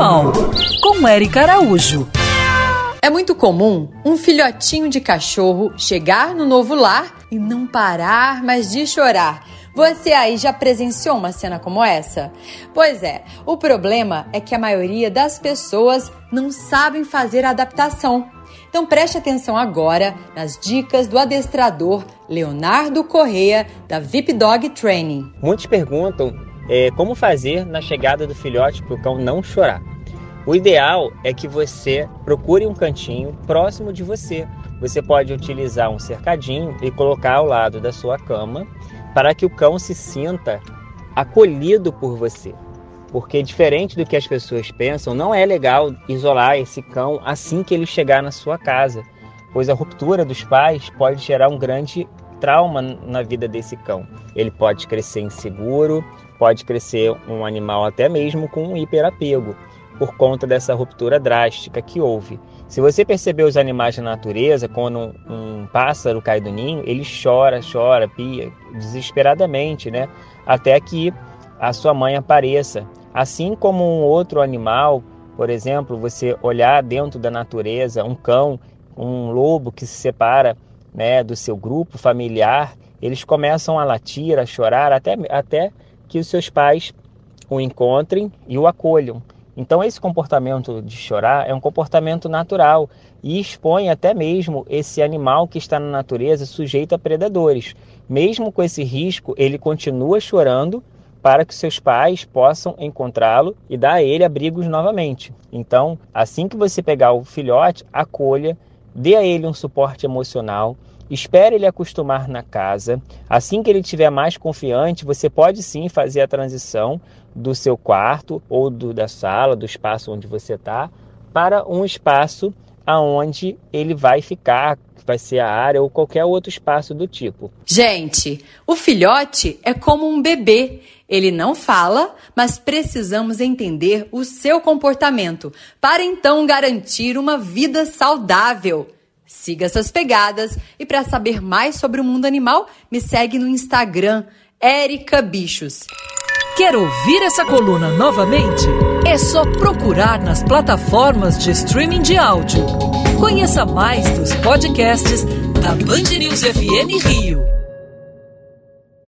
Animal, com Eric Araújo. É muito comum um filhotinho de cachorro chegar no novo lar e não parar mais de chorar. Você aí já presenciou uma cena como essa? Pois é, o problema é que a maioria das pessoas não sabem fazer a adaptação. Então preste atenção agora nas dicas do adestrador Leonardo Correia da VIP Dog Training. Muitos perguntam é, como fazer na chegada do filhote para o cão não chorar. O ideal é que você procure um cantinho próximo de você. Você pode utilizar um cercadinho e colocar ao lado da sua cama para que o cão se sinta acolhido por você. Porque diferente do que as pessoas pensam, não é legal isolar esse cão assim que ele chegar na sua casa, pois a ruptura dos pais pode gerar um grande trauma na vida desse cão. Ele pode crescer inseguro, pode crescer um animal até mesmo com um hiperapego por conta dessa ruptura drástica que houve. Se você perceber os animais da natureza, quando um, um pássaro cai do ninho, ele chora, chora, pia desesperadamente, né? Até que a sua mãe apareça. Assim como um outro animal, por exemplo, você olhar dentro da natureza, um cão, um lobo que se separa né, do seu grupo familiar, eles começam a latir, a chorar, até, até que os seus pais o encontrem e o acolham. Então, esse comportamento de chorar é um comportamento natural e expõe até mesmo esse animal que está na natureza sujeito a predadores. Mesmo com esse risco, ele continua chorando para que seus pais possam encontrá-lo e dar a ele abrigos novamente. Então, assim que você pegar o filhote, acolha, dê a ele um suporte emocional, Espere ele acostumar na casa. Assim que ele estiver mais confiante, você pode sim fazer a transição do seu quarto ou do, da sala, do espaço onde você está, para um espaço aonde ele vai ficar, vai ser a área ou qualquer outro espaço do tipo. Gente, o filhote é como um bebê. Ele não fala, mas precisamos entender o seu comportamento para então garantir uma vida saudável. Siga essas pegadas e para saber mais sobre o mundo animal, me segue no Instagram, Erica Bichos. Quer ouvir essa coluna novamente? É só procurar nas plataformas de streaming de áudio. Conheça mais dos podcasts da Band News FM Rio.